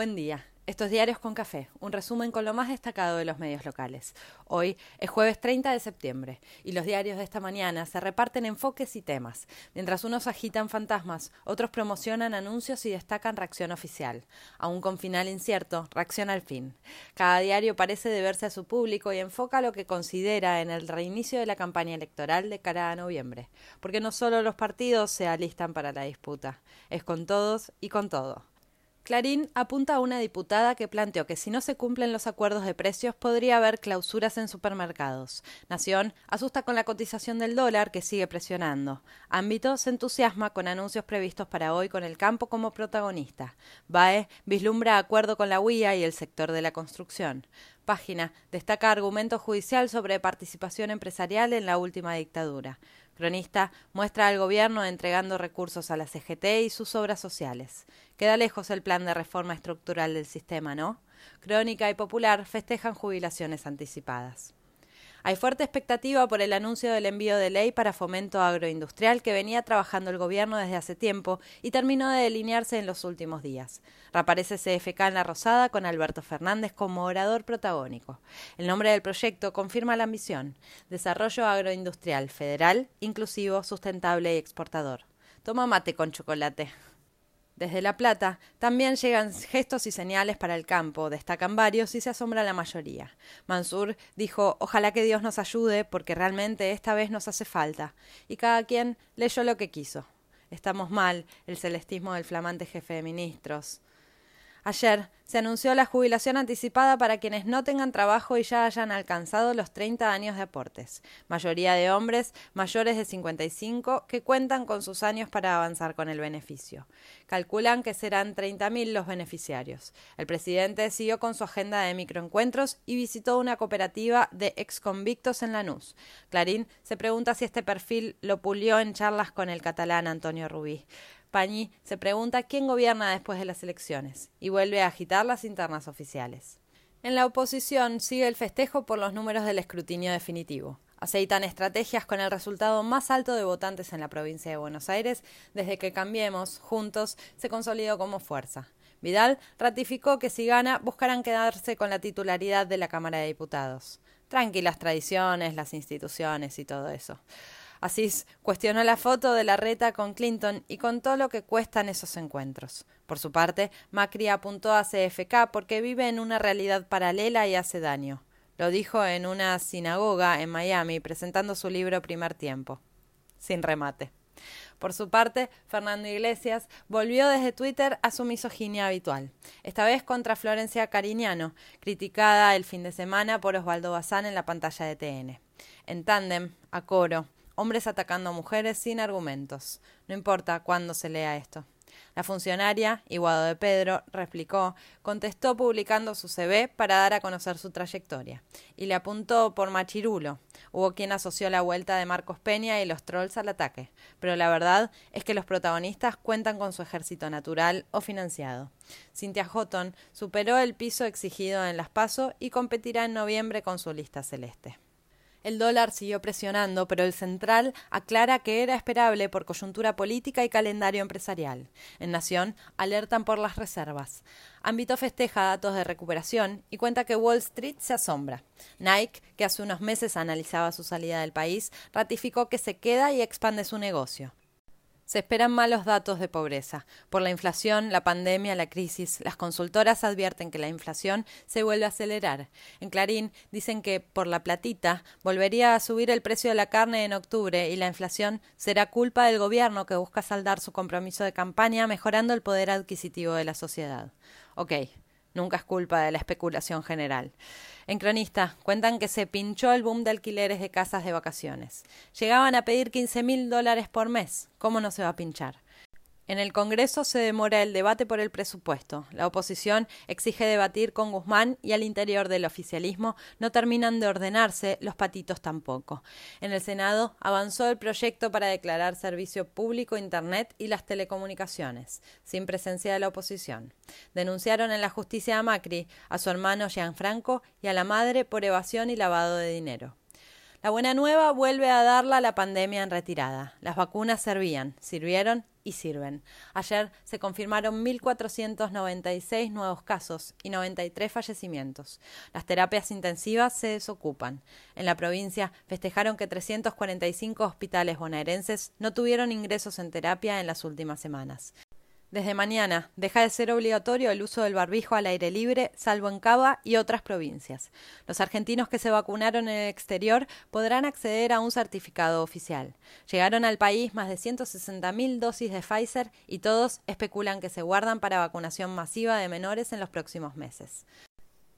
Buen día. Estos Diarios con Café, un resumen con lo más destacado de los medios locales. Hoy es jueves 30 de septiembre y los diarios de esta mañana se reparten enfoques y temas. Mientras unos agitan fantasmas, otros promocionan anuncios y destacan reacción oficial. Aún con final incierto, reacción al fin. Cada diario parece deberse a su público y enfoca lo que considera en el reinicio de la campaña electoral de cara a noviembre. Porque no solo los partidos se alistan para la disputa, es con todos y con todo. Clarín apunta a una diputada que planteó que si no se cumplen los acuerdos de precios podría haber clausuras en supermercados. Nación asusta con la cotización del dólar que sigue presionando. Ámbito se entusiasma con anuncios previstos para hoy con el campo como protagonista. BAE vislumbra acuerdo con la UIA y el sector de la construcción. Página destaca argumento judicial sobre participación empresarial en la última dictadura. Cronista muestra al gobierno entregando recursos a la CGT y sus obras sociales. Queda lejos el plan de reforma estructural del sistema, ¿no? Crónica y Popular festejan jubilaciones anticipadas. Hay fuerte expectativa por el anuncio del envío de ley para fomento agroindustrial que venía trabajando el gobierno desde hace tiempo y terminó de delinearse en los últimos días. Reaparece CFK en la Rosada con Alberto Fernández como orador protagónico. El nombre del proyecto confirma la ambición: Desarrollo agroindustrial federal, inclusivo, sustentable y exportador. Toma mate con chocolate. Desde La Plata también llegan gestos y señales para el campo, destacan varios y se asombra la mayoría. Mansur dijo, ojalá que Dios nos ayude porque realmente esta vez nos hace falta. Y cada quien leyó lo que quiso. Estamos mal, el celestismo del flamante jefe de ministros. Ayer se anunció la jubilación anticipada para quienes no tengan trabajo y ya hayan alcanzado los 30 años de aportes, mayoría de hombres mayores de 55 que cuentan con sus años para avanzar con el beneficio. Calculan que serán 30.000 los beneficiarios. El presidente siguió con su agenda de microencuentros y visitó una cooperativa de exconvictos en Lanús. Clarín se pregunta si este perfil lo pulió en charlas con el catalán Antonio Rubí. Pañi se pregunta quién gobierna después de las elecciones y vuelve a agitar las internas oficiales. En la oposición sigue el festejo por los números del escrutinio definitivo. Aceitan estrategias con el resultado más alto de votantes en la provincia de Buenos Aires desde que Cambiemos, juntos, se consolidó como fuerza. Vidal ratificó que si gana buscarán quedarse con la titularidad de la Cámara de Diputados. Tranquilas tradiciones, las instituciones y todo eso. Asís cuestionó la foto de la reta con Clinton y contó lo que cuestan esos encuentros. Por su parte, Macri apuntó a CFK porque vive en una realidad paralela y hace daño. Lo dijo en una sinagoga en Miami presentando su libro Primer Tiempo. Sin remate. Por su parte, Fernando Iglesias volvió desde Twitter a su misoginia habitual, esta vez contra Florencia Cariñano, criticada el fin de semana por Osvaldo Bazán en la pantalla de TN. En tándem, a coro, hombres atacando a mujeres sin argumentos. No importa cuándo se lea esto. La funcionaria, Iguado de Pedro, replicó, contestó publicando su CV para dar a conocer su trayectoria. Y le apuntó por machirulo. Hubo quien asoció la vuelta de Marcos Peña y los trolls al ataque. Pero la verdad es que los protagonistas cuentan con su ejército natural o financiado. Cynthia Houghton superó el piso exigido en las PASO y competirá en noviembre con su lista celeste. El dólar siguió presionando, pero el central aclara que era esperable por coyuntura política y calendario empresarial. En Nación alertan por las reservas. Ámbito festeja datos de recuperación y cuenta que Wall Street se asombra. Nike, que hace unos meses analizaba su salida del país, ratificó que se queda y expande su negocio. Se esperan malos datos de pobreza. Por la inflación, la pandemia, la crisis, las consultoras advierten que la inflación se vuelve a acelerar. En Clarín dicen que por la platita volvería a subir el precio de la carne en octubre y la inflación será culpa del gobierno que busca saldar su compromiso de campaña mejorando el poder adquisitivo de la sociedad. Ok, Nunca es culpa de la especulación general. En Cronista cuentan que se pinchó el boom de alquileres de casas de vacaciones. Llegaban a pedir 15 mil dólares por mes. ¿Cómo no se va a pinchar? En el Congreso se demora el debate por el presupuesto. La oposición exige debatir con Guzmán y al interior del oficialismo no terminan de ordenarse, los patitos tampoco. En el Senado avanzó el proyecto para declarar servicio público Internet y las telecomunicaciones, sin presencia de la oposición. Denunciaron en la justicia a Macri, a su hermano Gianfranco y a la madre por evasión y lavado de dinero. La buena nueva vuelve a darla la pandemia en retirada. Las vacunas servían, sirvieron y sirven. Ayer se confirmaron 1.496 nuevos casos y 93 fallecimientos. Las terapias intensivas se desocupan. En la provincia festejaron que 345 hospitales bonaerenses no tuvieron ingresos en terapia en las últimas semanas. Desde mañana deja de ser obligatorio el uso del barbijo al aire libre, salvo en Cava y otras provincias. Los argentinos que se vacunaron en el exterior podrán acceder a un certificado oficial. Llegaron al país más de 160.000 dosis de Pfizer y todos especulan que se guardan para vacunación masiva de menores en los próximos meses.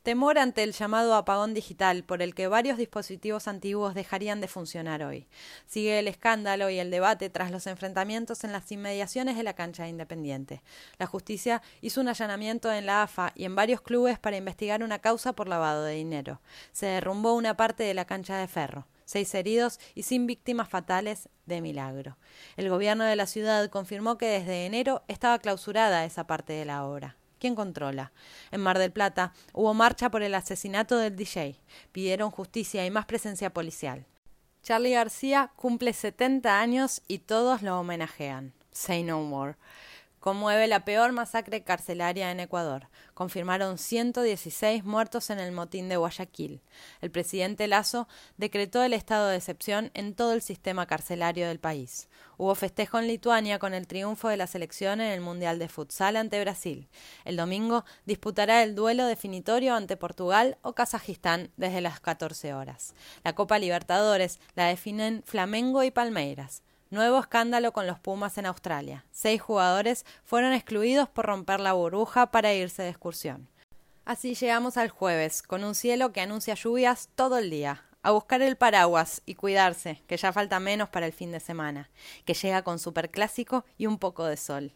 Temor ante el llamado apagón digital, por el que varios dispositivos antiguos dejarían de funcionar hoy. Sigue el escándalo y el debate tras los enfrentamientos en las inmediaciones de la cancha de Independiente. La justicia hizo un allanamiento en la AFA y en varios clubes para investigar una causa por lavado de dinero. Se derrumbó una parte de la cancha de ferro seis heridos y sin víctimas fatales de milagro. El gobierno de la ciudad confirmó que desde enero estaba clausurada esa parte de la obra. ¿Quién controla? En Mar del Plata hubo marcha por el asesinato del DJ. Pidieron justicia y más presencia policial. Charlie García cumple 70 años y todos lo homenajean. Say no more conmueve la peor masacre carcelaria en Ecuador. Confirmaron 116 muertos en el motín de Guayaquil. El presidente Lazo decretó el estado de excepción en todo el sistema carcelario del país. Hubo festejo en Lituania con el triunfo de la selección en el Mundial de Futsal ante Brasil. El domingo disputará el duelo definitorio ante Portugal o Kazajistán desde las 14 horas. La Copa Libertadores la definen Flamengo y Palmeiras. Nuevo escándalo con los Pumas en Australia. Seis jugadores fueron excluidos por romper la burbuja para irse de excursión. Así llegamos al jueves, con un cielo que anuncia lluvias todo el día. A buscar el paraguas y cuidarse, que ya falta menos para el fin de semana, que llega con superclásico y un poco de sol.